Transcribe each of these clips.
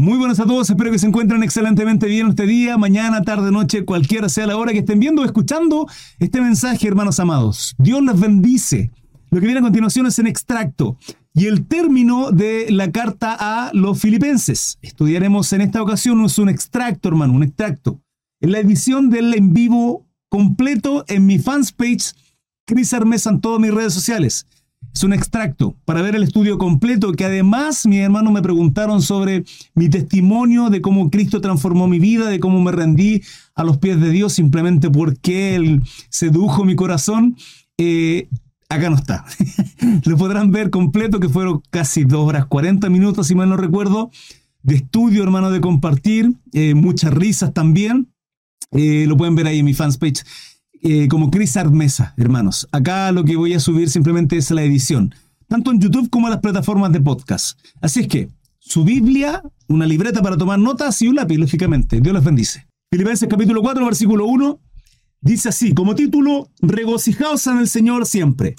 Muy buenos a todos, espero que se encuentren excelentemente bien este día, mañana, tarde, noche, cualquiera sea la hora que estén viendo o escuchando este mensaje, hermanos amados. Dios les bendice. Lo que viene a continuación es en extracto y el término de la carta a los filipenses. Estudiaremos en esta ocasión, es un extracto, hermano, un extracto. En la edición del en vivo completo en mi fans page, Cris Armesa en todas mis redes sociales. Es un extracto para ver el estudio completo que además mis hermanos me preguntaron sobre mi testimonio de cómo Cristo transformó mi vida, de cómo me rendí a los pies de Dios simplemente porque Él sedujo mi corazón. Eh, acá no está. Lo podrán ver completo, que fueron casi dos horas 40 minutos, si mal no recuerdo, de estudio, hermano, de compartir, eh, muchas risas también. Eh, lo pueden ver ahí en mi fans page. Eh, como Chris Armesa, hermanos. Acá lo que voy a subir simplemente es la edición, tanto en YouTube como en las plataformas de podcast. Así es que, su Biblia, una libreta para tomar notas y un lápiz, lógicamente. Dios los bendice. Filipenses capítulo 4, versículo 1, dice así, como título, regocijaos en el Señor siempre.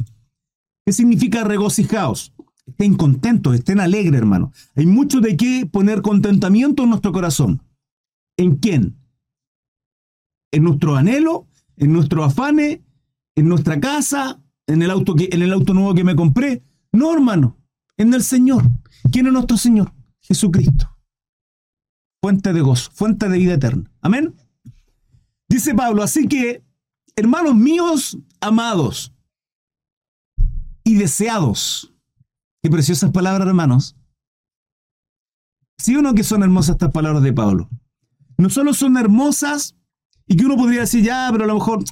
¿Qué significa regocijaos? Estén contentos, estén alegres, hermano. Hay mucho de qué poner contentamiento en nuestro corazón. ¿En quién? ¿En nuestro anhelo en nuestro afane, en nuestra casa, en el auto, que, en el auto nuevo que me compré. No, hermano, en el Señor. ¿Quién es nuestro Señor? Jesucristo. Fuente de gozo, fuente de vida eterna. Amén. Dice Pablo, así que, hermanos míos, amados y deseados. Qué preciosas palabras, hermanos. ¿Sí o no que son hermosas estas palabras de Pablo? No solo son hermosas y que uno podría decir, ya, pero a lo mejor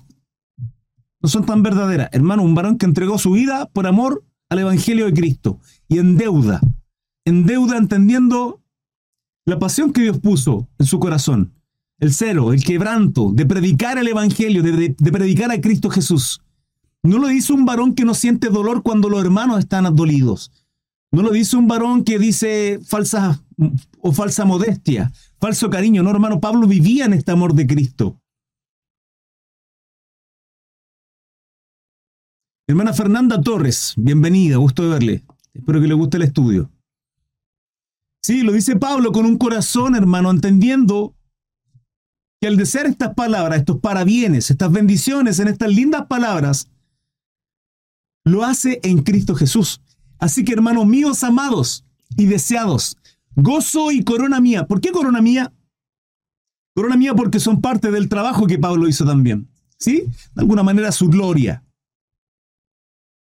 no son tan verdaderas. Hermano, un varón que entregó su vida por amor al Evangelio de Cristo y en deuda, en deuda entendiendo la pasión que Dios puso en su corazón, el celo, el quebranto de predicar el Evangelio, de, predicar a Cristo Jesús. No lo dice un varón que no siente dolor cuando los hermanos están dolidos. No lo dice un varón que dice falsa o falsa modestia, falso cariño. No, hermano, Pablo vivía en este amor de Cristo. Hermana Fernanda Torres, bienvenida, gusto de verle. Espero que le guste el estudio. Sí, lo dice Pablo con un corazón, hermano, entendiendo que al desear estas palabras, estos parabienes, estas bendiciones en estas lindas palabras, lo hace en Cristo Jesús. Así que, hermanos míos amados y deseados, gozo y corona mía. ¿Por qué corona mía? Corona mía porque son parte del trabajo que Pablo hizo también. ¿Sí? De alguna manera su gloria.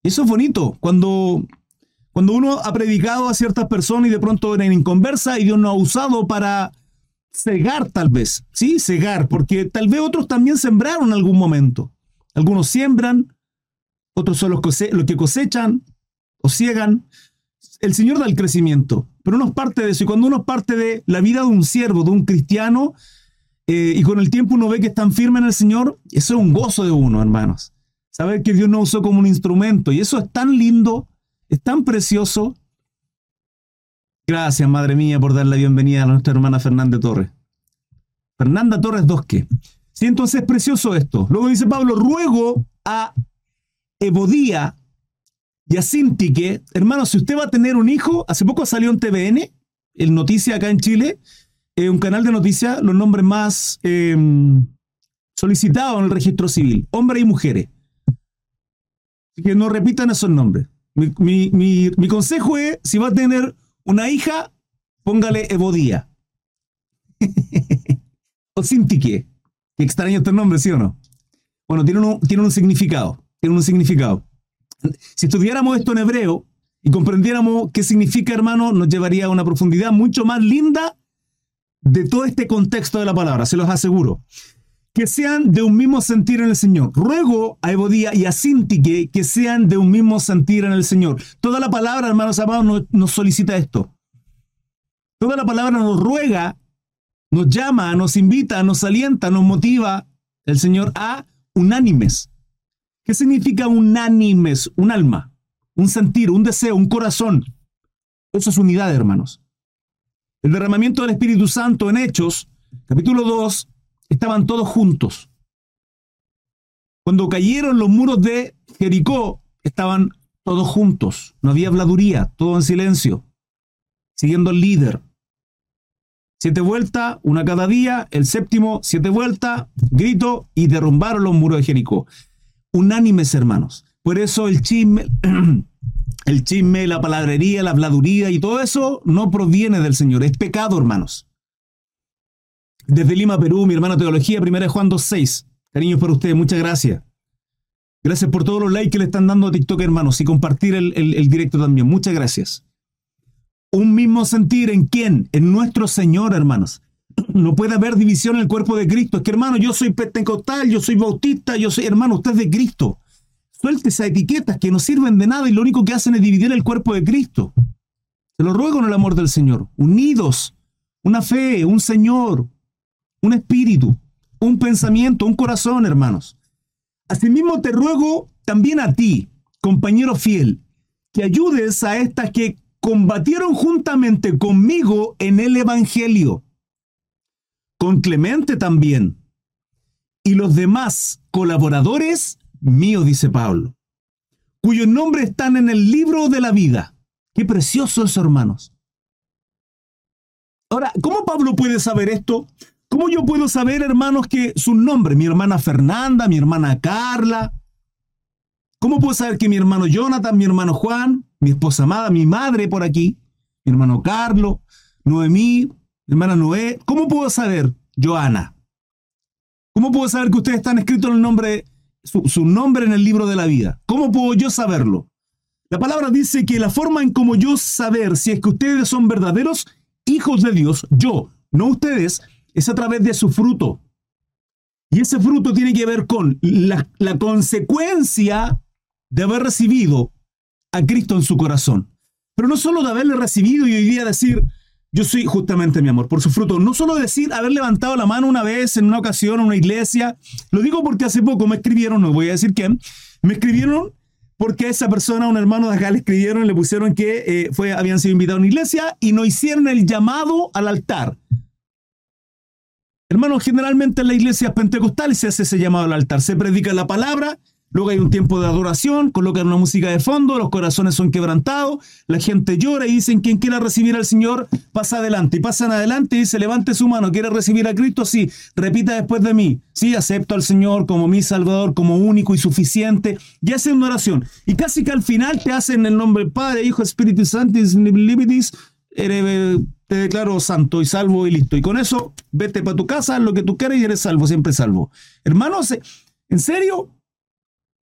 Eso es bonito. Cuando, cuando uno ha predicado a ciertas personas y de pronto eran en conversa y Dios no ha usado para cegar tal vez. Sí, cegar, porque tal vez otros también sembraron en algún momento. Algunos siembran, otros son los, que cosechan o ciegan. El Señor da el crecimiento, pero uno es parte de eso. Y cuando uno es parte de la vida de un siervo, de un cristiano, eh, y con el tiempo uno ve que están firmes en el Señor, eso es un gozo de uno, hermanos. Saber que Dios nos usó como un instrumento. Y eso es tan lindo, es tan precioso. Gracias, madre mía, por dar la bienvenida a nuestra hermana Fernanda Torres. Fernanda Torres Dosque. Sí, entonces es precioso esto. Luego dice Pablo, ruego a Evodía y a Sintique, hermano, si usted va a tener un hijo, hace poco salió en TVN, el Noticia acá en Chile, eh, un canal de noticias, los nombres más eh, solicitados en el registro civil, hombres y mujeres que no repitan esos nombres. Mi, consejo es, si va a tener una hija, póngale Evodía. o Sintique. Qué extraño este nombre, ¿sí o no? Bueno, tiene un, un significado. Tiene un significado. Si estudiáramos esto en hebreo y comprendiéramos qué significa, hermano, nos llevaría a una profundidad mucho más linda de todo este contexto de la palabra, se los aseguro que sean de un mismo sentir en el Señor. Ruego a Evodía y a Sintique que sean de un mismo sentir en el Señor. Toda la palabra, hermanos amados, nos, solicita esto. Toda la palabra nos ruega, nos llama, nos invita, nos alienta, nos motiva el Señor a unánimes. ¿Qué significa unánimes? Un alma, un sentir, un deseo, un corazón. Eso es unidad, hermanos. El derramamiento del Espíritu Santo en Hechos, capítulo 2, estaban todos juntos. Cuando cayeron los muros de Jericó, estaban todos juntos. No había habladuría, todo en silencio, siguiendo al líder. Siete vueltas, una cada día, el séptimo, siete vueltas, grito y derrumbaron los muros de Jericó. Unánimes, hermanos. Por eso el chisme, el chisme, la palabrería, la habladuría y todo eso no proviene del Señor, es pecado, hermanos. Desde Lima, Perú, mi hermana Teología, primera de Juan 2.6. Cariños para ustedes, muchas gracias. Gracias por todos los likes que le están dando a TikTok, hermanos, y compartir el, el directo también. Muchas gracias. Un mismo sentir en quién? En nuestro Señor, hermanos. No puede haber división en el cuerpo de Cristo. Es que, hermano, yo soy pentecostal, yo soy bautista, yo soy, hermano, usted es de Cristo. Suelte esas etiquetas que no sirven de nada y lo único que hacen es dividir el cuerpo de Cristo. Se lo ruego en el amor del Señor. Unidos, una fe, un Señor, un espíritu, un pensamiento, un corazón, hermanos. Asimismo te ruego también a ti, compañero fiel, que ayudes a estas que combatieron juntamente conmigo en el Evangelio, con Clemente también, y los demás colaboradores míos, dice Pablo, cuyos nombres están en el libro de la vida. Qué precioso eso, hermanos. Ahora, ¿cómo Pablo puede saber esto? ¿Cómo yo puedo saber, hermanos, que su nombre, mi hermana Fernanda, mi hermana Carla? ¿Cómo puedo saber que mi hermano Jonathan, mi hermano Juan, mi esposa amada, mi madre por aquí, mi hermano Carlos, Noemí, mi hermana Noé? ¿Cómo puedo saber, Joana? ¿Cómo puedo saber que ustedes están escritos en el nombre, su, su nombre en el libro de la vida? ¿Cómo puedo yo saberlo? La palabra dice que la forma en cómo yo saber si es que ustedes son verdaderos hijos de Dios, yo, no ustedes, es a través de su fruto. Y ese fruto tiene que ver con la, consecuencia de haber recibido a Cristo en su corazón. Pero no solo de haberle recibido y hoy día decir, yo soy justamente mi amor, por su fruto. No solo decir haber levantado la mano una vez en una ocasión en una iglesia. Lo digo porque hace poco me escribieron, no voy a decir quién, me escribieron porque esa persona, un hermano de acá, le escribieron le pusieron que eh, fue, habían sido invitados a una iglesia y no hicieron el llamado al altar. Hermanos, generalmente en la iglesia pentecostal se hace ese llamado al altar, se predica la palabra, luego hay un tiempo de adoración, colocan una música de fondo, los corazones son quebrantados, la gente llora y dicen, quien quiera recibir al Señor, pasa adelante. Y pasan adelante y dice, levante su mano, ¿quiere recibir a Cristo? Sí, repita después de mí. Sí, acepto al Señor como mi Salvador, como único y suficiente. Y hacen una oración. Y casi que al final te hacen el nombre del Padre, Hijo, Espíritu Santo, Libertis, te declaro santo y salvo y listo. Y con eso, vete para tu casa, haz lo que tú quieras y eres salvo, siempre salvo. Hermanos, ¿en serio?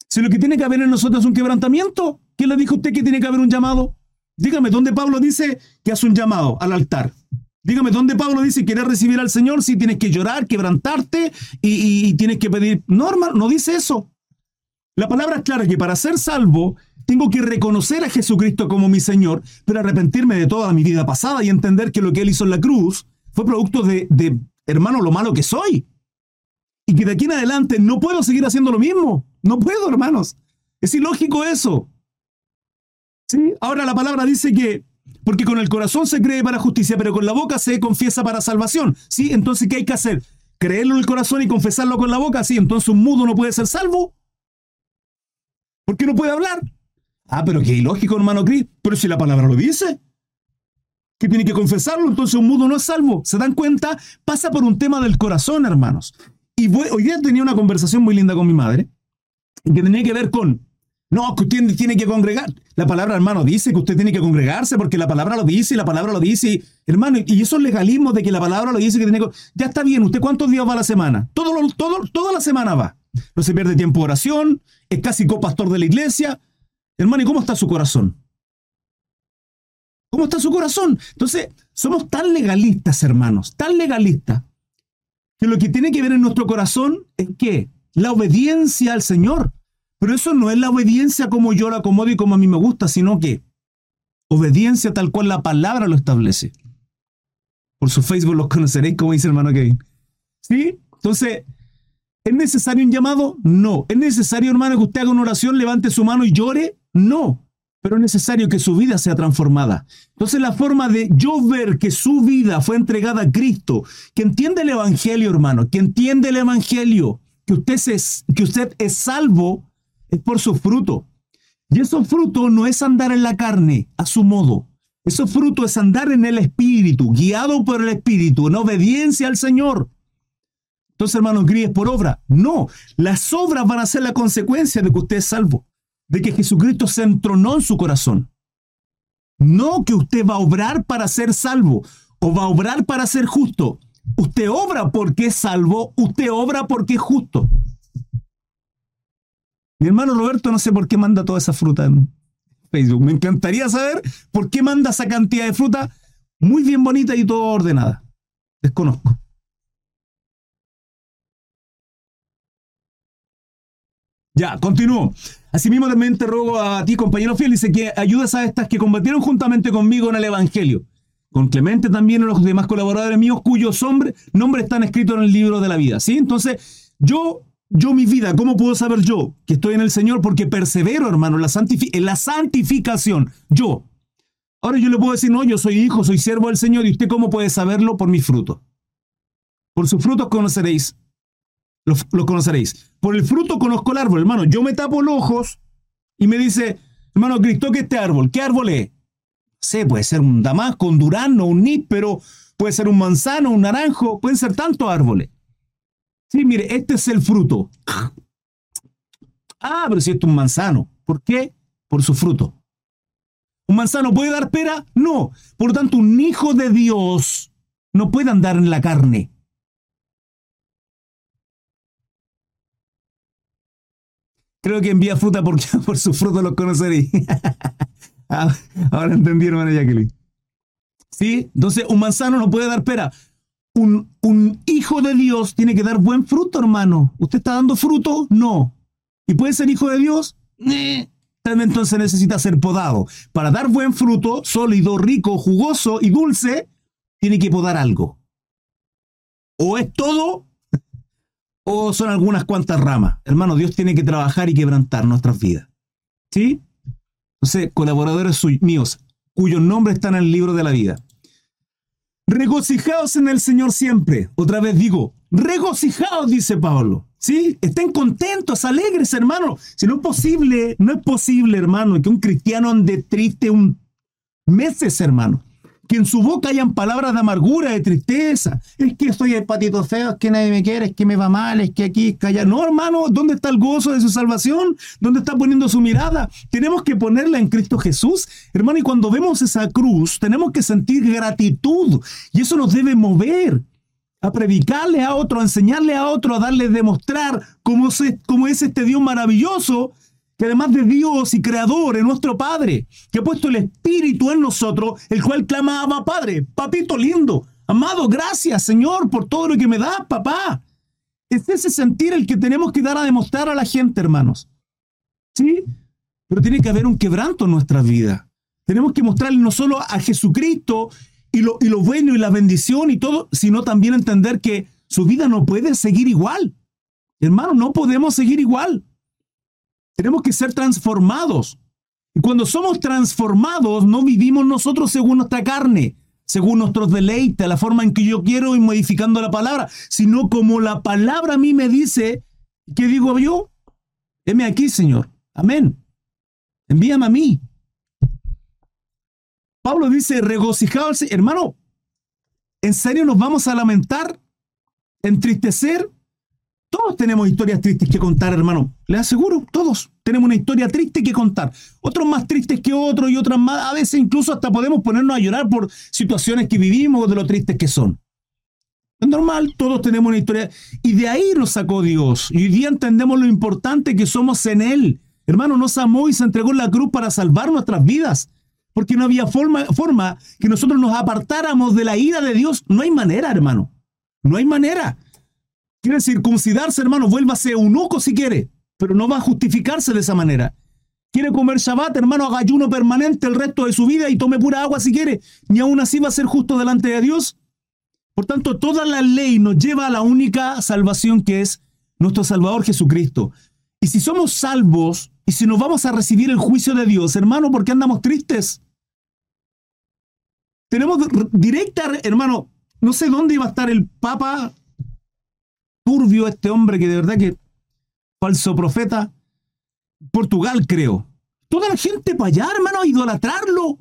Si lo que tiene que haber en nosotros es un quebrantamiento, ¿quién le dijo a usted que tiene que haber un llamado? Dígame, ¿dónde Pablo dice que hace un llamado al altar? Dígame, ¿dónde Pablo dice que quieres recibir al Señor? Si tienes que llorar, quebrantarte y, y tienes que pedir. No, hermano, no dice eso. La palabra es clara que para ser salvo tengo que reconocer a Jesucristo como mi Señor, pero arrepentirme de toda mi vida pasada y entender que lo que Él hizo en la cruz fue producto de, hermano, lo malo que soy. Y que de aquí en adelante no puedo seguir haciendo lo mismo. No puedo, hermanos. Es ilógico eso. ¿Sí? Ahora la palabra dice que, porque con el corazón se cree para justicia, pero con la boca se confiesa para salvación. ¿Sí? Entonces, ¿qué hay que hacer? ¿Creerlo en el corazón y confesarlo con la boca? Sí, entonces un mudo no puede ser salvo. ¿Por qué no puede hablar? Ah, pero qué ilógico, hermano Cris. Pero si la palabra lo dice. Que tiene que confesarlo, entonces un mudo no es salvo. ¿Se dan cuenta? Pasa por un tema del corazón, hermanos. Y hoy día tenía una conversación muy linda con mi madre, que tenía que ver con, no, que usted tiene que congregar. La palabra, hermano, dice que usted tiene que congregarse porque la palabra lo dice y la palabra lo dice. hermano, y esos legalismos de que la palabra lo dice que tiene que... Ya está bien, ¿usted cuántos días va a la semana? Todo, todo, toda la semana va. No se pierde tiempo de oración, es casi copastor de la iglesia, Hermano, ¿y cómo está su corazón? ¿Cómo está su corazón? Entonces, somos tan legalistas, hermanos, tan legalistas, que lo que tiene que ver en nuestro corazón es que la obediencia al Señor. Pero eso no es la obediencia como yo la acomodo y como a mí me gusta, sino que obediencia tal cual la palabra lo establece. Por su Facebook los conoceréis, como dice hermano Kevin. ¿Sí? Entonces, ¿es necesario un llamado? No. ¿Es necesario, hermano, que usted haga una oración, levante su mano y llore? No, pero es necesario que su vida sea transformada. Entonces la forma de yo ver que su vida fue entregada a Cristo, que entiende el Evangelio, hermano, que entiende el Evangelio, que usted es, que usted es salvo, es por su fruto. Y esos fruto no es andar en la carne a su modo. Esos frutos es andar en el Espíritu, guiado por el Espíritu, en obediencia al Señor. Entonces, hermanos, gríes por obra. No, las obras van a ser la consecuencia de que usted es salvo, de que Jesucristo se entronó en su corazón. No que usted va a obrar para ser salvo o va a obrar para ser justo. Usted obra porque es salvo, usted obra porque es justo. Mi hermano Roberto no sé por qué manda toda esa fruta en Facebook. Me encantaría saber por qué manda esa cantidad de fruta muy bien bonita y todo ordenada. Desconozco. Ya, continúo. Asimismo también te ruego a ti, compañero fiel, dice que ayudas a estas que combatieron juntamente conmigo en el Evangelio. Con Clemente también y los demás colaboradores míos cuyos nombres están escritos en el libro de la vida. ¿Sí? Entonces, yo yo mi vida, ¿cómo puedo saber yo que estoy en el Señor? Porque persevero, hermano, la, en la santificación. Yo. Ahora yo le puedo decir, no, yo soy hijo, soy siervo del Señor. ¿Y usted cómo puede saberlo? Por mis frutos. Por sus frutos conoceréis. Los, conoceréis. Por el fruto conozco el árbol, hermano. Yo me tapo los ojos y me dice, hermano Cristo, ¿qué este árbol? ¿Qué árbol es? sé, puede ser un damasco, un durano, un níspero, puede ser un manzano, un naranjo, pueden ser tantos árboles. Sí, mire, este es el fruto. Ah, pero si esto es un manzano. ¿Por qué? Por su fruto. ¿Un manzano puede dar pera? No. Por lo tanto, un hijo de Dios no puede andar en la carne. Creo que envía fruta porque por su fruto lo conoceréis. Ah, ahora entendieron, hermana Jacqueline. ¿Sí? Entonces, un manzano no puede dar pera un, hijo de Dios tiene que dar buen fruto, hermano. ¿Usted está dando fruto? No. ¿Y puede ser hijo de Dios? Eh. Entonces necesita ser podado. Para dar buen fruto, sólido, rico, jugoso y dulce, tiene que podar algo. O es todo, o son algunas cuantas ramas. Hermano, Dios tiene que trabajar y quebrantar nuestras vidas. ¿Sí? Entonces, colaboradores míos, cuyos nombres están en el libro de la vida. Regocijaos en el Señor siempre. Otra vez digo, regocijaos, dice Pablo. ¿Sí? Estén contentos, alegres, hermano. Si no es posible, no es posible, hermano, que un cristiano ande triste un meses, hermano que en su boca hayan palabras de amargura, de tristeza. Es que estoy el patito feo, es que nadie me quiere, es que me va mal, es que aquí, es que allá. No, hermano, ¿dónde está el gozo de su salvación? ¿Dónde está poniendo su mirada? Tenemos que ponerla en Cristo Jesús. Hermano, y cuando vemos esa cruz, tenemos que sentir gratitud. Y eso nos debe mover a predicarle a otro, a enseñarle a otro, a darle, demostrar cómo, cómo es este Dios maravilloso que además de Dios y Creador es nuestro Padre, que ha puesto el Espíritu en nosotros, el cual clamaba Padre, papito lindo, amado, gracias Señor por todo lo que me das, papá. Es ese sentir el que tenemos que dar a demostrar a la gente, hermanos. ¿Sí? Pero tiene que haber un quebranto en nuestra vida. Tenemos que mostrarle no solo a Jesucristo y lo, y lo bueno y la bendición y todo, sino también entender que su vida no puede seguir igual. Hermano, no podemos seguir igual. Tenemos que ser transformados. Y cuando somos transformados, no vivimos nosotros según nuestra carne, según nuestros deleites, la forma en que yo quiero y modificando la palabra, sino como la palabra a mí me dice, ¿qué digo yo? Heme aquí, Señor. Amén. Envíame a mí. Pablo dice, regocijados, hermano, ¿en serio nos vamos a lamentar, entristecer todos tenemos historias tristes que contar, hermano. Les aseguro, todos tenemos una historia triste que contar. Otros más tristes que otros y otras más. A veces incluso hasta podemos ponernos a llorar por situaciones que vivimos de lo tristes que son. Es normal, todos tenemos una historia. Y de ahí nos sacó Dios. Y hoy día entendemos lo importante que somos en Él. Hermano, nos amó y se entregó en la cruz para salvar nuestras vidas. Porque no había forma, forma que nosotros nos apartáramos de la ira de Dios. No hay manera, hermano. No hay manera. Quiere circuncidarse, hermano, vuélvase eunuco si quiere, pero no va a justificarse de esa manera. Quiere comer Shabbat, hermano, haga ayuno permanente el resto de su vida y tome pura agua si quiere, ni aún así va a ser justo delante de Dios. Por tanto, toda la ley nos lleva a la única salvación que es nuestro Salvador Jesucristo. Y si somos salvos y si nos vamos a recibir el juicio de Dios, hermano, ¿por qué andamos tristes? Tenemos directa, hermano, no sé dónde iba a estar el Papa turbio este hombre que de verdad que falso profeta. Portugal, creo. Toda la gente para allá, hermano, a idolatrarlo.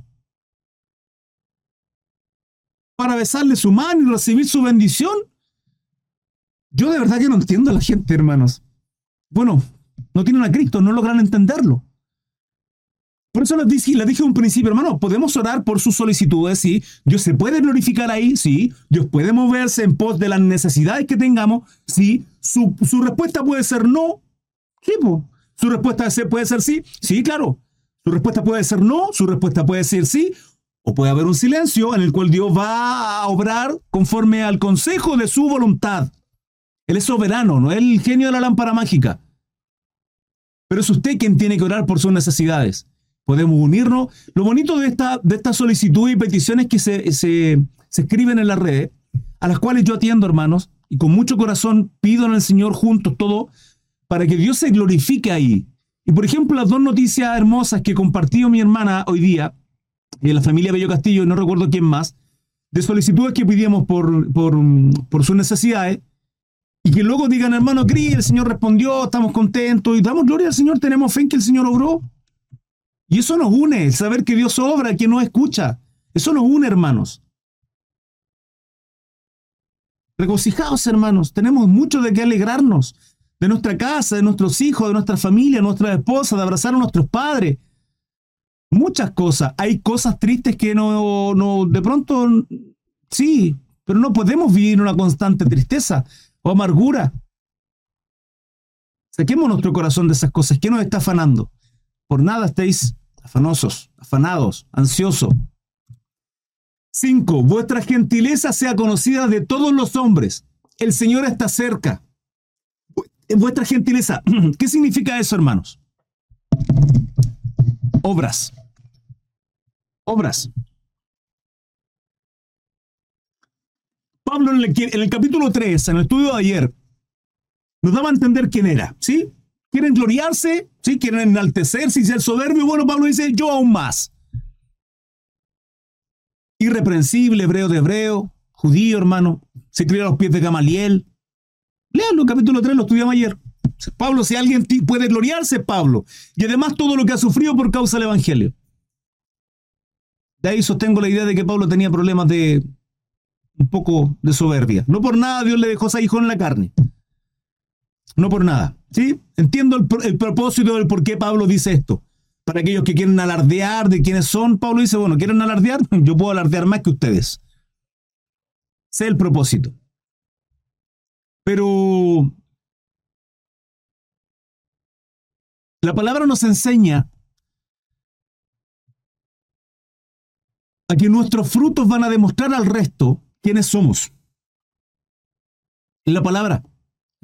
para besarle su mano y recibir su bendición. Yo de verdad que no entiendo a la gente, hermanos. Bueno, no tienen a Cristo, no logran entenderlo. Por eso les dije, les un principio, hermano, podemos orar por sus solicitudes, sí. Dios se puede glorificar ahí, sí. Dios puede moverse en pos de las necesidades que tengamos, sí. Su, respuesta puede ser no. ¿Qué, Su respuesta puede ser sí. Sí, claro. Su respuesta puede ser no, su respuesta puede ser sí, o puede haber un silencio en el cual Dios va a obrar conforme al consejo de su voluntad. Él es soberano, no es el genio de la lámpara mágica. Pero es usted quien tiene que orar por sus necesidades podemos unirnos. Lo bonito de esta, de esta solicitud y peticiones que se, se, escriben en la red, a las cuales yo atiendo, hermanos, y con mucho corazón pido en el Señor juntos todo, para que Dios se glorifique ahí. Y por ejemplo, las dos noticias hermosas que compartió mi hermana hoy día, de la familia Bello Castillo, y no recuerdo quién más, de solicitudes que pedíamos por, por, por sus necesidades, y que luego digan, hermano Cris, el Señor respondió, estamos contentos, y damos gloria al Señor, tenemos fe en que el Señor obró. Y eso nos une, el saber que Dios obra, que no escucha. Eso nos une, hermanos. Regocijados, hermanos. Tenemos mucho de qué alegrarnos. De nuestra casa, de nuestros hijos, de nuestra familia, de nuestra esposa, de abrazar a nuestros padres. Muchas cosas. Hay cosas tristes que no, no, de pronto, sí, pero no podemos vivir una constante tristeza o amargura. Saquemos nuestro corazón de esas cosas. ¿Qué nos está afanando? Por nada estéis afanosos, afanados, ansiosos. 5. Vuestra gentileza sea conocida de todos los hombres. El Señor está cerca. Vuestra gentileza. ¿Qué significa eso, hermanos? Obras. Obras. Pablo en el, en el capítulo 3, en el estudio de ayer, nos daba a entender quién era, ¿sí? Quieren gloriarse, ¿sí? quieren enaltecerse y ser soberbio. Bueno, Pablo dice, yo aún más. Irreprensible, hebreo de hebreo, judío, hermano, se crió a los pies de Gamaliel. Leanlo, capítulo 3, lo estudiamos ayer. Pablo, si alguien puede gloriarse, Pablo. Y además todo lo que ha sufrido por causa del Evangelio. De ahí sostengo la idea de que Pablo tenía problemas de un poco de soberbia. No por nada Dios le dejó ese hijo en la carne. No por nada. ¿Sí? Entiendo el, propósito del por qué Pablo dice esto. Para aquellos que quieren alardear de quiénes son, Pablo dice, bueno, ¿quieren alardear? Yo puedo alardear más que ustedes. Sé el propósito. Pero la palabra nos enseña a que nuestros frutos van a demostrar al resto quiénes somos. La palabra.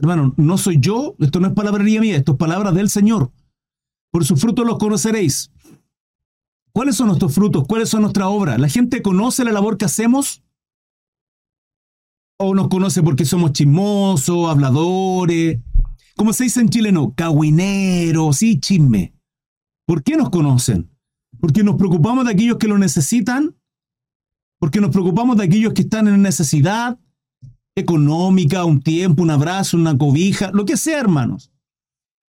Hermano, no soy yo, esto no es palabrería mía, esto es palabra del Señor. Por sus frutos los conoceréis. ¿Cuáles son nuestros frutos? ¿Cuáles son nuestra obra? ¿La gente conoce la labor que hacemos? ¿O nos conoce porque somos chismosos, habladores? Como se dice en chileno, cahuineros, sí, chisme. ¿Por qué nos conocen? ¿Porque nos preocupamos de aquellos que lo necesitan? ¿Porque nos preocupamos de aquellos que están en necesidad? Económica, un tiempo, un abrazo, una cobija, lo que sea, hermanos.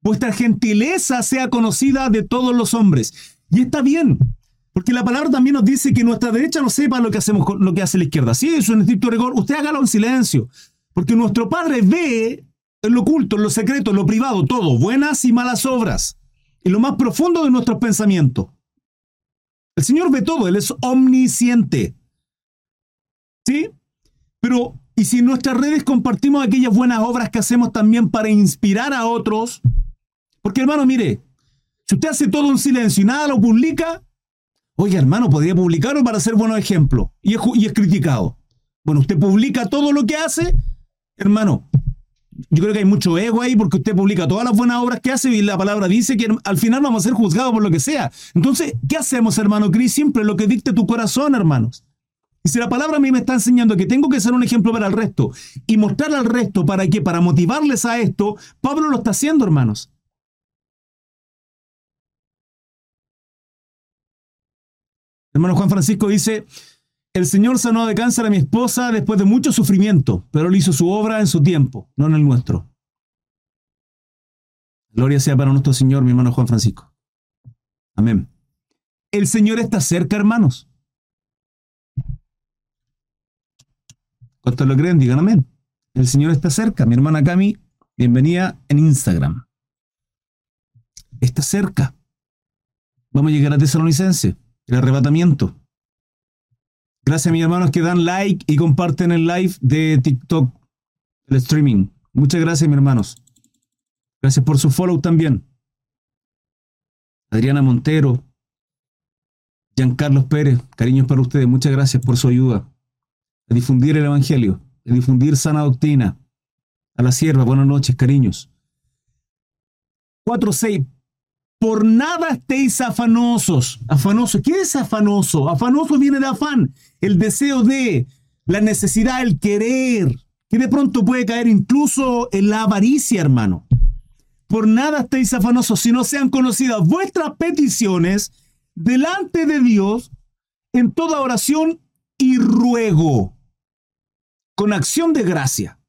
Vuestra gentileza sea conocida de todos los hombres. Y está bien, porque la palabra también nos dice que nuestra derecha no sepa lo que hacemos, lo que hace la izquierda. Si es un estricto rigor, usted hágalo en silencio, porque nuestro Padre ve en lo oculto, en lo secreto, en lo privado, todo, buenas y malas obras, en lo más profundo de nuestros pensamientos. El Señor ve todo, Él es omnisciente. ¿Sí? Pero y si en nuestras redes compartimos aquellas buenas obras que hacemos también para inspirar a otros, porque hermano, mire, si usted hace todo en silencio y nada lo publica, oye hermano, podría publicarlo para ser buenos ejemplos y es, y es criticado. Bueno, usted publica todo lo que hace, hermano, yo creo que hay mucho ego ahí porque usted publica todas las buenas obras que hace y la palabra dice que al final vamos a ser juzgados por lo que sea. Entonces, ¿qué hacemos, hermano Cris? Siempre lo que dicte tu corazón, hermanos. Y si la palabra a mí me está enseñando que tengo que ser un ejemplo para el resto y mostrar al resto para qué, para motivarles a esto, Pablo lo está haciendo, hermanos. Hermano Juan Francisco dice, el Señor sanó de cáncer a mi esposa después de mucho sufrimiento, pero él hizo su obra en su tiempo, no en el nuestro. Gloria sea para nuestro Señor, mi hermano Juan Francisco. Amén. El Señor está cerca, hermanos. ¿Cuántos lo creen? Digan amén. El Señor está cerca. Mi hermana Cami, bienvenida en Instagram. Está cerca. Vamos a llegar a Tesalonicense, el arrebatamiento. Gracias mis hermanos que dan like y comparten el live de TikTok, el streaming. Muchas gracias, mis hermanos. Gracias por su follow también. Adriana Montero, Giancarlos Pérez, cariños para ustedes. Muchas gracias por su ayuda a difundir el Evangelio, a difundir sana doctrina. A la sierva, buenas noches, cariños. 4.6. Por nada estéis afanosos. Afanoso. ¿Qué es afanoso? Afanoso viene de afán. El deseo de, la necesidad, el querer, que de pronto puede caer incluso en la avaricia, hermano. Por nada estéis afanosos, si no sean conocidas vuestras peticiones delante de Dios en toda oración y ruego, con acción de gracia.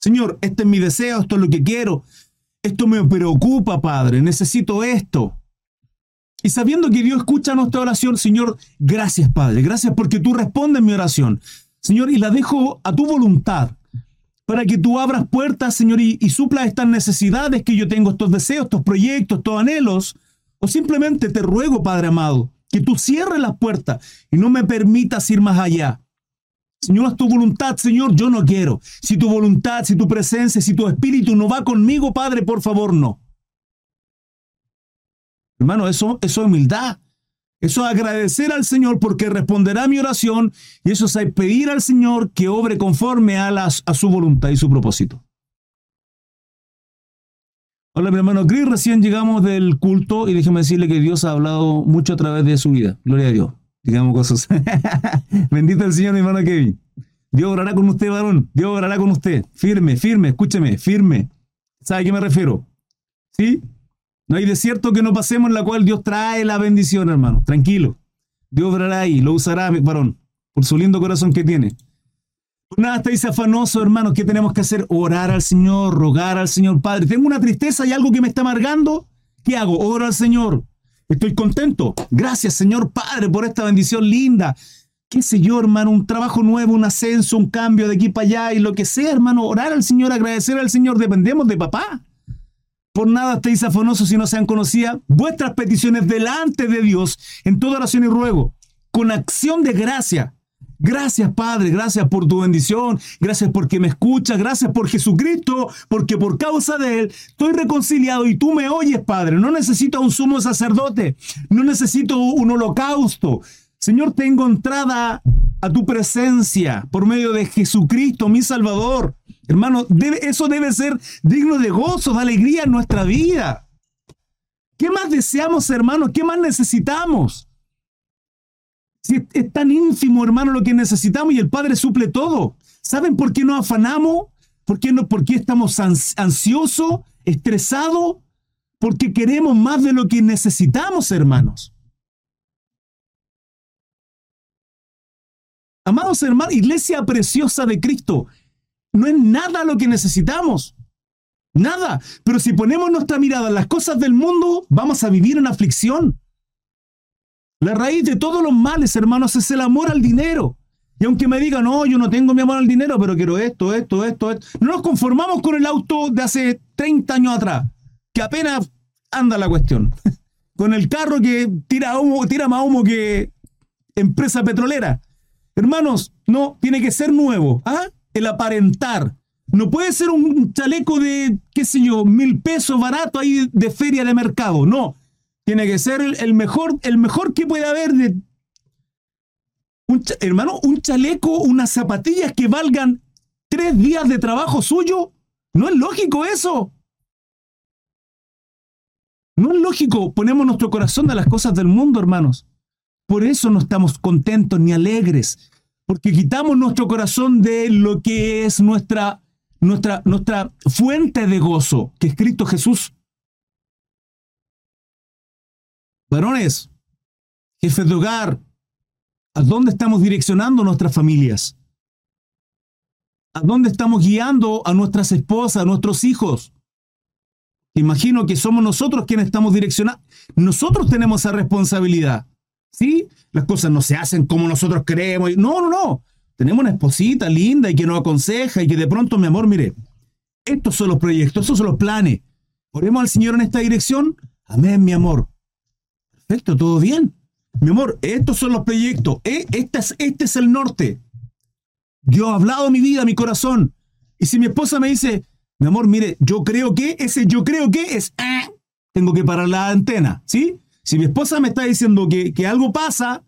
Señor, este es mi deseo, esto es lo que quiero, esto me preocupa, Padre, necesito esto. Y sabiendo que Dios escucha nuestra oración, Señor, gracias, Padre, gracias porque tú respondes mi oración. Señor, y la dejo a tu voluntad para que tú abras puertas, Señor, y, y suplas estas necesidades que yo tengo, estos deseos, estos proyectos, estos anhelos. O simplemente te ruego, Padre amado, que tú cierres las puertas y no me permitas ir más allá. Señor, es tu voluntad, Señor, yo no quiero. Si tu voluntad, si tu presencia, si tu espíritu no va conmigo, Padre, por favor, no. Hermano, eso, eso es humildad. Eso es agradecer al Señor porque responderá mi oración y eso es pedir al Señor que obre conforme a, a su voluntad y su propósito. Hola, mi hermano Chris, recién llegamos del culto y déjeme decirle que Dios ha hablado mucho a través de su vida. Gloria a Dios. Digamos cosas. Bendito el Señor, mi hermano Kevin. Dios orará con usted, varón. Dios orará con usted. Firme, firme, escúcheme, firme. ¿Sabe a qué me refiero? ¿Sí? No hay desierto que no pasemos en la cual Dios trae la bendición, hermano. Tranquilo. Dios orará ahí, lo usará, varón, por su lindo corazón que tiene. Nada estáis afanoso, hermano. ¿Qué tenemos que hacer? Orar al Señor, rogar al Señor Padre. Tengo una tristeza y algo que me está amargando. ¿Qué hago? Oro al Señor. Estoy contento. Gracias, Señor Padre, por esta bendición linda. Qué sé yo, hermano, un trabajo nuevo, un ascenso, un cambio de aquí para allá y lo que sea, hermano. Orar al Señor, agradecer al Señor. Dependemos de papá. Por nada estéis afanosos si no sean conocidas vuestras peticiones delante de Dios en toda oración y ruego, con acción de gracia. Gracias, Padre, gracias por tu bendición, gracias porque me escuchas, gracias por Jesucristo, porque por causa de Él estoy reconciliado y tú me oyes, Padre. No necesito un sumo sacerdote, no necesito un holocausto. Señor, tengo entrada a tu presencia por medio de Jesucristo, mi Salvador. Hermano, eso debe ser digno de gozo, de alegría en nuestra vida. ¿Qué más deseamos, hermano? ¿Qué más necesitamos? Si es, tan ínfimo, hermano, lo que necesitamos y el Padre suple todo. ¿Saben por qué nos afanamos? ¿Por qué, no, por qué estamos ansiosos, estresados? Porque queremos más de lo que necesitamos, hermanos. Amados hermanos, iglesia preciosa de Cristo, no es nada lo que necesitamos. Nada. Pero si ponemos nuestra mirada en las cosas del mundo, vamos a vivir en aflicción. La raíz de todos los males, hermanos, es el amor al dinero. Y aunque me digan, no, yo no tengo mi amor al dinero, pero quiero esto, esto, esto, esto. No nos conformamos con el auto de hace 30 años atrás, que apenas anda la cuestión. con el carro que tira, humo, tira más humo que empresa petrolera. Hermanos, no, tiene que ser nuevo. ¿ah? El aparentar. No puede ser un chaleco de, qué sé yo, mil pesos barato ahí de feria de mercado. No. Tiene que ser el, mejor, el mejor que puede haber de. Un, hermano, un chaleco, unas zapatillas que valgan tres días de trabajo suyo. No es lógico eso. No es lógico. Ponemos nuestro corazón a las cosas del mundo, hermanos. Por eso no estamos contentos ni alegres. Porque quitamos nuestro corazón de lo que es nuestra, nuestra, nuestra fuente de gozo, que es Cristo Jesús. Varones, jefes de hogar, ¿a dónde estamos direccionando nuestras familias? ¿A dónde estamos guiando a nuestras esposas, a nuestros hijos? Imagino que somos nosotros quienes estamos direccionando. Nosotros tenemos esa responsabilidad. ¿Sí? Las cosas no se hacen como nosotros queremos. No, no, no. tenemos una esposita linda y que nos aconseja y que de pronto, mi amor, mire, estos son los proyectos, estos son los planes. Oremos al Señor en esta dirección. Amén, mi amor. Perfecto, todo bien. Mi amor, estos son los proyectos. Eh, este, es, este es el norte. Dios ha hablado mi vida, mi corazón. Y si mi esposa me dice, mi amor, mire, yo creo que, ese yo creo que es, ah, tengo que parar la antena, ¿sí? Si mi esposa me está diciendo que, que algo pasa,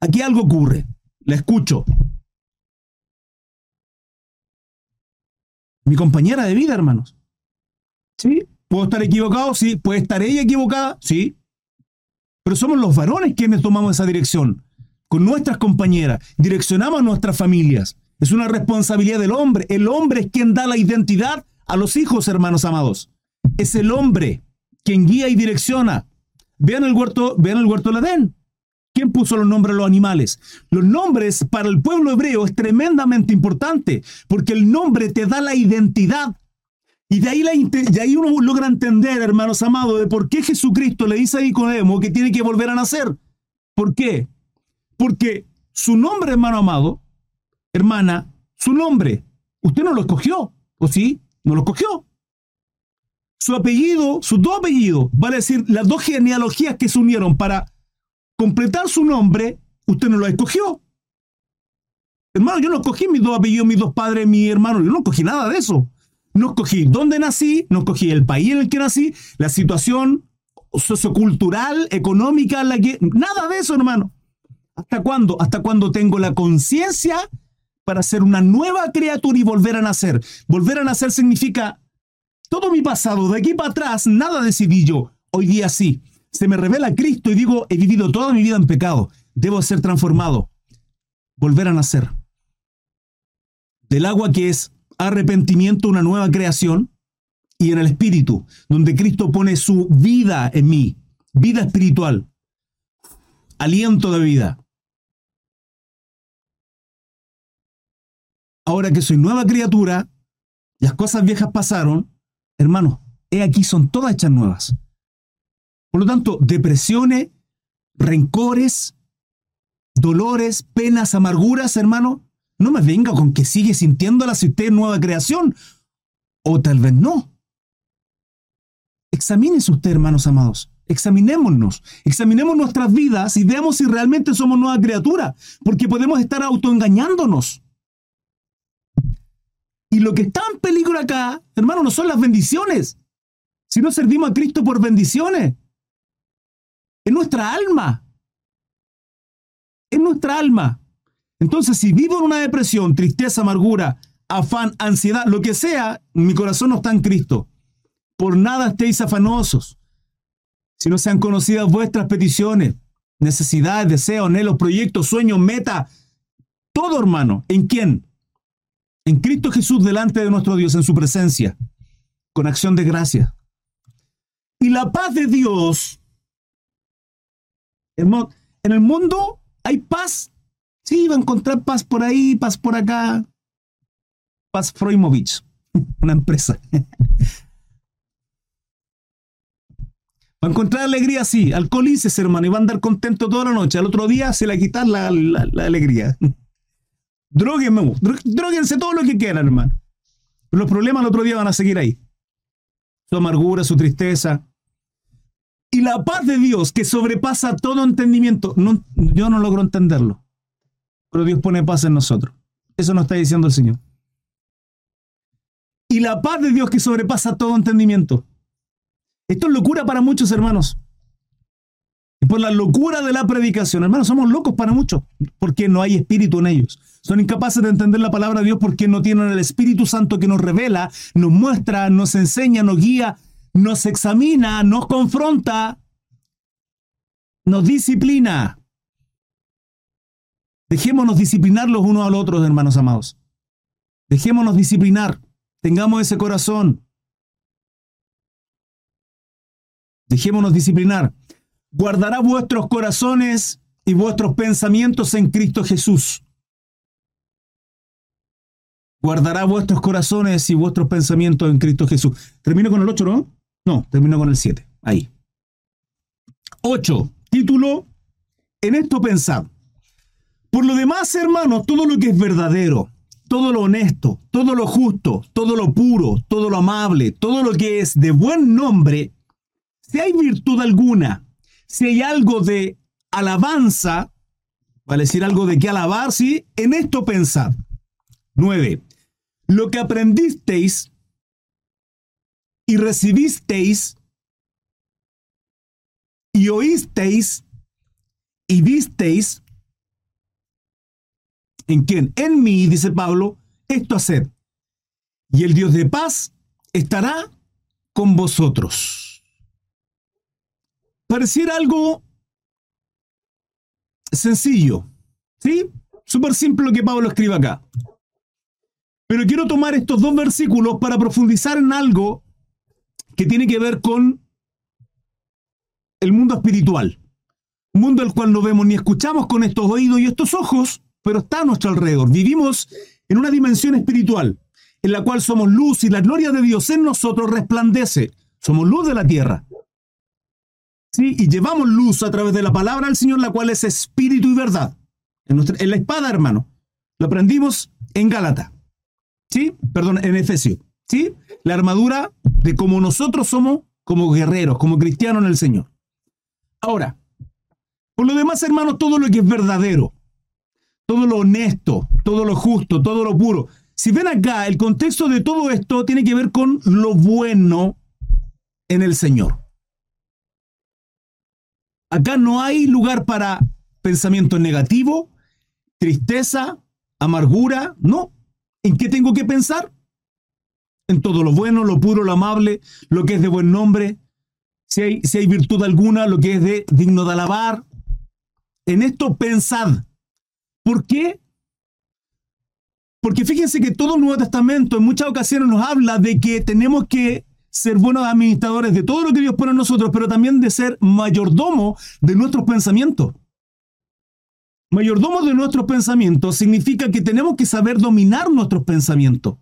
aquí algo ocurre. La escucho. Mi compañera de vida, hermanos. ¿Sí? ¿Puedo estar equivocado? Sí. ¿Puede estar ella equivocada? Sí. Pero somos los varones quienes tomamos esa dirección. Con nuestras compañeras. Direccionamos nuestras familias. Es una responsabilidad del hombre. El hombre es quien da la identidad a los hijos, hermanos amados. Es el hombre quien guía y direcciona. Vean el huerto, vean el huerto del Edén. ¿Quién puso los nombres a los animales? Los nombres para el pueblo hebreo es tremendamente importante, porque el nombre te da la identidad. Y de ahí, uno logra entender, hermanos amados, de por qué Jesucristo le dice a Nicodemo que tiene que volver a nacer. ¿Por qué? Porque su nombre, hermano amado, hermana, su nombre, usted no lo escogió, ¿o sí? No lo escogió. Su apellido, sus dos apellidos, vale decir, las dos genealogías que se unieron para completar su nombre, usted no lo escogió. Hermano, yo no escogí mis dos apellidos, mis dos padres, mi hermano, yo no escogí nada de eso. No escogí dónde nací, no escogí el país en el que nací, la situación sociocultural, económica la que... Nada de eso, hermano. ¿Hasta cuándo? Hasta cuando tengo la conciencia para ser una nueva criatura y volver a nacer. Volver a nacer significa todo mi pasado, de aquí para atrás, nada decidí yo. Hoy día sí. Se me revela Cristo y digo, he vivido toda mi vida en pecado. Debo ser transformado. Volver a nacer. Del agua que es arrepentimiento, una nueva creación, y en el Espíritu, donde Cristo pone su vida en mí, vida espiritual, aliento de vida. Ahora que soy nueva criatura, las cosas viejas pasaron, hermanos, he aquí son todas hechas nuevas. Por lo tanto, depresiones, rencores, dolores, penas, amarguras, hermano, no me venga con que sigue sintiéndola si usted es nueva creación. O tal vez no. Examínese usted, hermanos amados. Examinémonos, examinemos nuestras vidas y veamos si realmente somos nueva criatura, porque podemos estar autoengañándonos. Y lo que está en peligro acá, hermano, no son las bendiciones, sino servimos a Cristo por bendiciones. Es nuestra alma. Es nuestra alma. Entonces, si vivo en una depresión, tristeza, amargura, afán, ansiedad, lo que sea, mi corazón no está en Cristo. Por nada estéis afanosos, si no sean conocidas vuestras peticiones, necesidades, deseos, anhelos, proyectos, sueños, meta, todo hermano. ¿En quién? En Cristo Jesús delante de nuestro Dios, en su presencia, con acción de gracia. Y la paz de Dios, en el mundo hay paz Sí, va a encontrar paz por ahí, paz por acá. Paz Froimovich, una empresa. Va a encontrar alegría, sí. Alcoholices, hermano, y va a andar contento toda la noche. Al otro día se le va a quitar la, alegría. Droguenme, droguense todo lo que quieran, hermano. Los problemas al otro día van a seguir ahí. Su amargura, su tristeza. Y la paz de Dios que sobrepasa todo entendimiento. Yo no logro entenderlo pero Dios pone paz en nosotros. Eso nos está diciendo el Señor. Y la paz de Dios que sobrepasa todo entendimiento. Esto es locura para muchos hermanos. Y por la locura de la predicación, hermanos, somos locos para muchos, porque no hay espíritu en ellos. Son incapaces de entender la palabra de Dios porque no tienen el Espíritu Santo que nos revela, nos muestra, nos enseña, nos guía, nos examina, nos confronta, nos disciplina. Dejémonos disciplinar los unos a los otros, hermanos amados. Dejémonos disciplinar. Tengamos ese corazón. Dejémonos disciplinar. Guardará vuestros corazones y vuestros pensamientos en Cristo Jesús. Guardará vuestros corazones y vuestros pensamientos en Cristo Jesús. Termino con el 8, ¿no? No, termino con el 7. Ahí. 8. Título. En esto pensad. Por lo demás, hermanos, todo lo que es verdadero, todo lo honesto, todo lo justo, todo lo puro, todo lo amable, todo lo que es de buen nombre, si hay virtud alguna, si hay algo de alabanza, vale decir algo de qué alabar, sí, en esto pensad. 9. Lo que aprendisteis y recibisteis y oísteis y visteis en quién? En mí, dice Pablo, esto haced. Y el Dios de paz estará con vosotros. Pareciera algo sencillo, ¿sí? Súper simple lo que Pablo escribe acá. Pero quiero tomar estos dos versículos para profundizar en algo que tiene que ver con el mundo espiritual. Un mundo al cual no vemos ni escuchamos con estos oídos y estos ojos, pero está a nuestro alrededor. Vivimos en una dimensión espiritual en la cual somos luz y la gloria de Dios en nosotros resplandece. Somos luz de la tierra. ¿Sí? Y llevamos luz a través de la palabra del Señor, la cual es espíritu y verdad. En, la espada, hermano. Lo aprendimos en Gálata. ¿Sí? Perdón, en Efesio. ¿Sí? La armadura de cómo nosotros somos como guerreros, como cristianos en el Señor. Ahora, por lo demás, hermanos, todo lo que es verdadero, todo lo honesto, todo lo justo, todo lo puro. Si ven acá, el contexto de todo esto tiene que ver con lo bueno en el Señor. Acá no hay lugar para pensamiento negativo, tristeza, amargura, no. ¿En qué tengo que pensar? En todo lo bueno, lo puro, lo amable, lo que es de buen nombre, si hay, si hay virtud alguna, lo que es de digno de alabar. En esto pensad. ¿Por qué? Porque fíjense que todo el Nuevo Testamento en muchas ocasiones nos habla de que tenemos que ser buenos administradores de todo lo que Dios pone en nosotros, pero también de ser mayordomo de nuestros pensamientos. Mayordomo de nuestros pensamientos significa que tenemos que saber dominar nuestros pensamientos.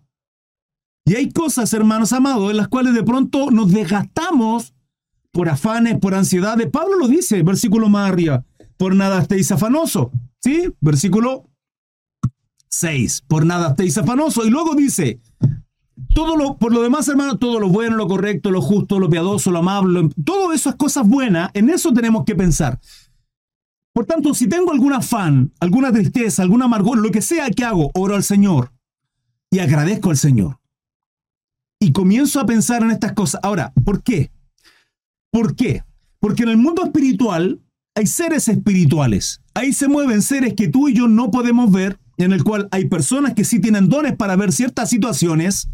Y hay cosas, hermanos amados, en las cuales de pronto nos desgastamos por afanes, por ansiedades. Pablo lo dice, versículo más arriba, por nada estéis afanoso. ¿Sí? Versículo 6, por nada estéis afanoso. Y luego dice, todo lo, por lo demás, hermano, todo lo bueno, lo correcto, lo justo, lo piadoso, lo amable, todo esas cosas buenas, en eso tenemos que pensar. Por tanto, si tengo algún afán, alguna tristeza, alguna amargor, lo que sea que hago, oro al Señor y agradezco al Señor. Y comienzo a pensar en estas cosas. Ahora, ¿por qué? ¿Por qué? Porque en el mundo espiritual hay seres espirituales. Ahí se mueven seres que tú y yo no podemos ver, en el cual hay personas que sí tienen dones para ver ciertas situaciones.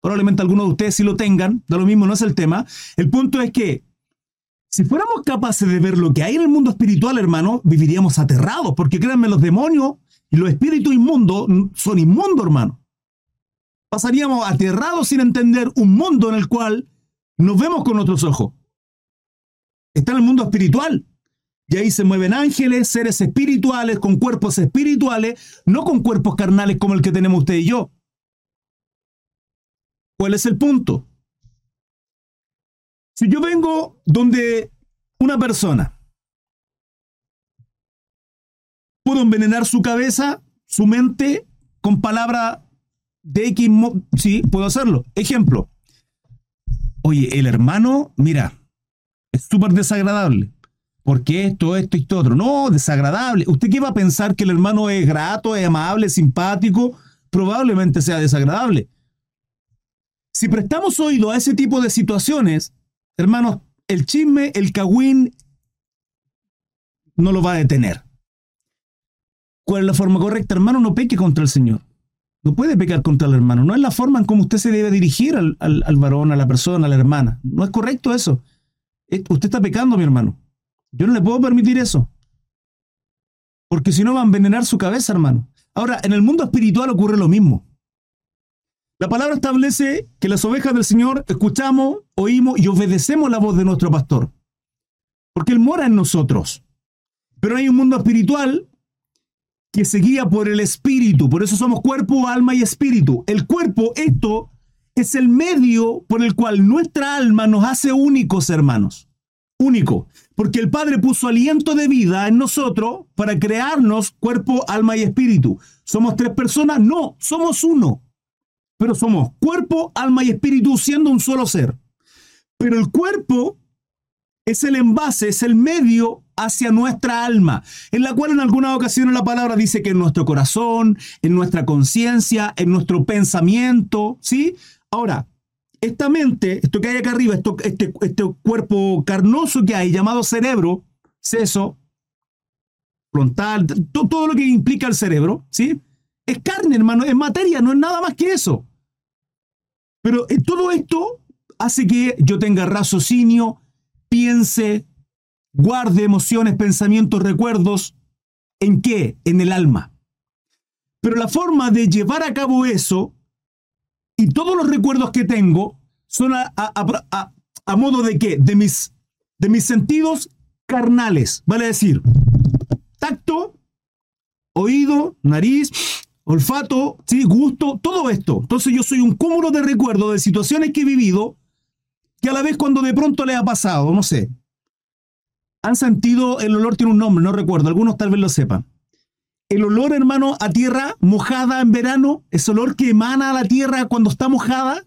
Probablemente algunos de ustedes sí lo tengan, de lo mismo no es el tema. El punto es que si fuéramos capaces de ver lo que hay en el mundo espiritual, hermano, viviríamos aterrados, porque créanme, los demonios y los espíritus inmundos son inmundos, hermano. Pasaríamos aterrados sin entender un mundo en el cual nos vemos con otros ojos. Está en el mundo espiritual. Y ahí se mueven ángeles, seres espirituales, con cuerpos espirituales, no con cuerpos carnales como el que tenemos usted y yo. ¿Cuál es el punto? Si yo vengo donde una persona, puedo envenenar su cabeza, su mente, con palabra de X, sí, puedo hacerlo. Ejemplo. Oye, el hermano, mira, es súper desagradable. Porque esto, esto y esto otro. No, desagradable. ¿Usted qué va a pensar que el hermano es grato, es amable, simpático? Probablemente sea desagradable. Si prestamos oído a ese tipo de situaciones, Hermanos, el chisme, el cagüín, no lo va a detener. ¿Cuál es la forma correcta? Hermano, no peque contra el Señor. No puede pecar contra el hermano. No es la forma en cómo usted se debe dirigir al, al varón, a la persona, a la hermana. No es correcto eso. Usted está pecando, mi hermano. Yo no le puedo permitir eso. Porque si no va a envenenar su cabeza, hermano. Ahora, en el mundo espiritual ocurre lo mismo. La palabra establece que las ovejas del Señor escuchamos, oímos y obedecemos la voz de nuestro pastor. Porque Él mora en nosotros. Pero hay un mundo espiritual que se guía por el espíritu. Por eso somos cuerpo, alma y espíritu. El cuerpo, esto, es el medio por el cual nuestra alma nos hace únicos, hermanos. Único, porque el Padre puso aliento de vida en nosotros para crearnos cuerpo, alma y espíritu. ¿Somos tres personas? No, somos uno. Pero somos cuerpo, alma y espíritu siendo un solo ser. Pero el cuerpo es el envase, es el medio hacia nuestra alma, en la cual en algunas ocasiones la palabra dice que en nuestro corazón, en nuestra conciencia, en nuestro pensamiento, ¿sí? Ahora, esta mente, esto que hay acá arriba, este, este cuerpo carnoso que hay llamado cerebro, seso, frontal, todo lo que implica el cerebro, ¿sí? Es carne, hermano, es materia, no es nada más que eso. Pero eh, todo esto hace que yo tenga raciocinio, piense, guarde emociones, pensamientos, recuerdos. ¿En qué? En el alma. Pero la forma de llevar a cabo eso y todos los recuerdos que tengo son a, modo de qué? De mis, de mis sentidos carnales. Vale decir, tacto, oído, nariz, olfato, ¿sí? gusto, todo esto. Entonces yo soy un cúmulo de recuerdos de situaciones que he vivido que a la vez cuando de pronto les ha pasado, no sé, han sentido el olor, tiene un nombre, no recuerdo, algunos tal vez lo sepan. El olor, hermano, a tierra mojada en verano, ese olor que emana a la tierra cuando está mojada,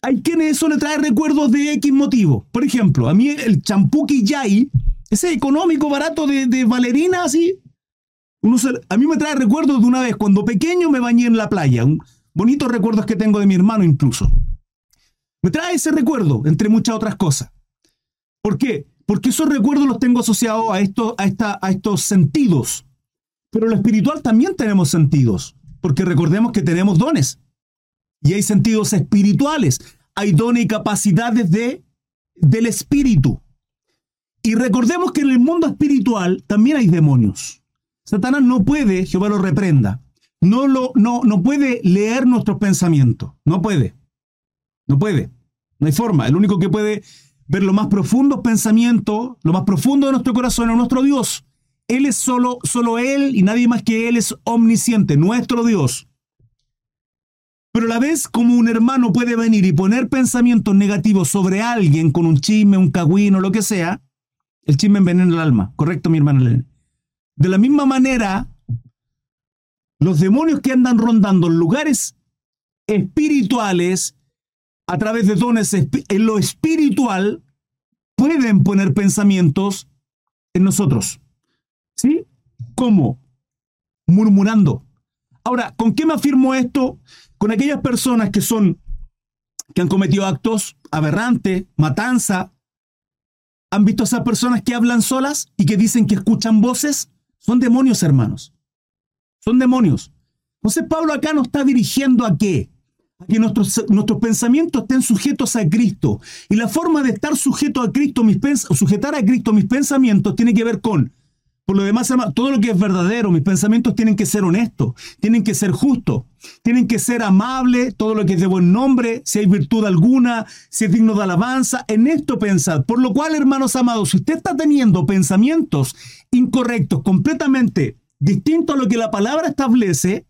hay quienes eso le trae recuerdos de X motivo. Por ejemplo, a mí el champú Kijay, ese económico, barato de, de Valerina, así, a mí me trae recuerdos de una vez cuando pequeño me bañé en la playa. bonitos recuerdos que tengo de mi hermano incluso. Me trae ese recuerdo, entre muchas otras cosas. ¿Por qué? Porque esos recuerdos los tengo asociados a, a, a estos sentidos. Pero lo espiritual también tenemos sentidos, porque recordemos que tenemos dones. Y hay sentidos espirituales, hay dones y capacidades de, del espíritu. Y recordemos que en el mundo espiritual también hay demonios. Satanás no puede, Jehová lo reprenda, no, lo, no, no puede leer nuestros pensamientos, no puede, no puede, no hay forma. El único que puede ver los más profundos pensamientos, lo más profundo de nuestro corazón a nuestro Dios. Él es solo, solo Él y nadie más que Él es omnisciente, nuestro Dios. Pero a la vez, como un hermano puede venir y poner pensamientos negativos sobre alguien con un chisme, un cagüino, lo que sea, el chisme envenena el alma. ¿Correcto, mi hermana De la misma manera, los demonios que andan rondando lugares espirituales a través de dones en lo espiritual, pueden poner pensamientos en nosotros. ¿Sí? ¿Cómo? Murmurando. Ahora, ¿con qué me afirmo esto? Con aquellas personas que son, que han cometido actos aberrantes, matanza. ¿Han visto a esas personas que hablan solas y que dicen que escuchan voces? Son demonios, hermanos. Son demonios. Entonces Pablo acá nos está dirigiendo a qué? que nuestros, nuestros pensamientos estén sujetos a Cristo. Y la forma de estar sujeto a Cristo, mis sujetar a Cristo mis pensamientos, tiene que ver con, por lo demás, todo lo que es verdadero, mis pensamientos tienen que ser honestos, tienen que ser justos, tienen que ser amables, todo lo que es de buen nombre, si hay virtud alguna, si es digno de alabanza, en esto pensad. Por lo cual, hermanos amados, si usted está teniendo pensamientos incorrectos, completamente distintos a lo que la palabra establece,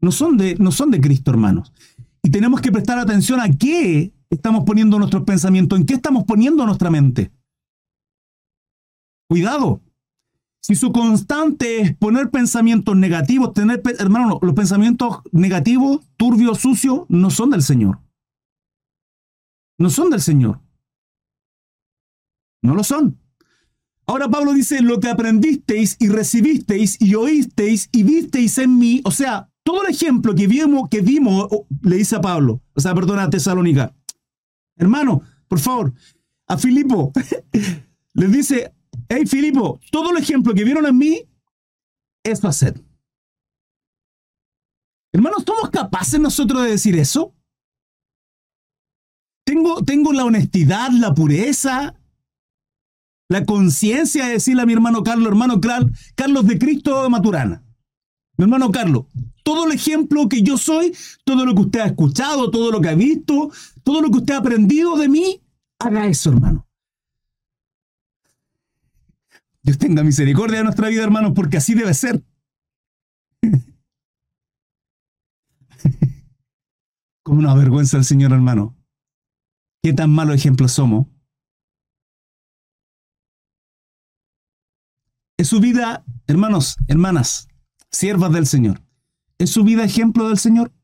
no son de, no son de Cristo, hermanos. Y tenemos que prestar atención a qué estamos poniendo nuestros pensamientos, en qué estamos poniendo nuestra mente. Cuidado. Si su constante es poner pensamientos negativos, tener, hermano, los pensamientos negativos, turbios, sucios, no son del Señor. No son del Señor. No lo son. Ahora Pablo dice, lo que aprendisteis y recibisteis y oísteis y visteis en mí, o sea, todo el ejemplo que vimos, que vimos, le dice a Pablo, o sea, perdona, a Tesalónica, hermano, por favor, a Filipo, le dice, hey Filipo, todo el ejemplo que vieron en mí, es hacer. Hermanos, ¿somos capaces nosotros de decir eso? Tengo, tengo la honestidad, la pureza, la conciencia de decirle a mi hermano Carlos, hermano Carlos de Cristo Maturana. Mi hermano Carlos, todo el ejemplo que yo soy, todo lo que usted ha escuchado, todo lo que ha visto, todo lo que usted ha aprendido de mí, haga eso, hermano. Dios tenga misericordia de nuestra vida, hermanos, porque así debe ser. Como nos avergüenza el Señor, hermano. Qué tan malo ejemplo somos. ¿Es su vida, hermanos, hermanas, siervas del Señor? ¿Es su vida ejemplo del Señor?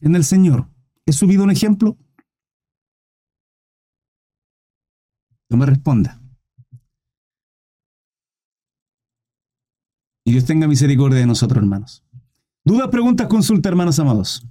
En el Señor. ¿Es su vida un ejemplo? No me responda. Y Dios tenga misericordia de nosotros, hermanos. Dudas, preguntas, consulta, hermanos amados.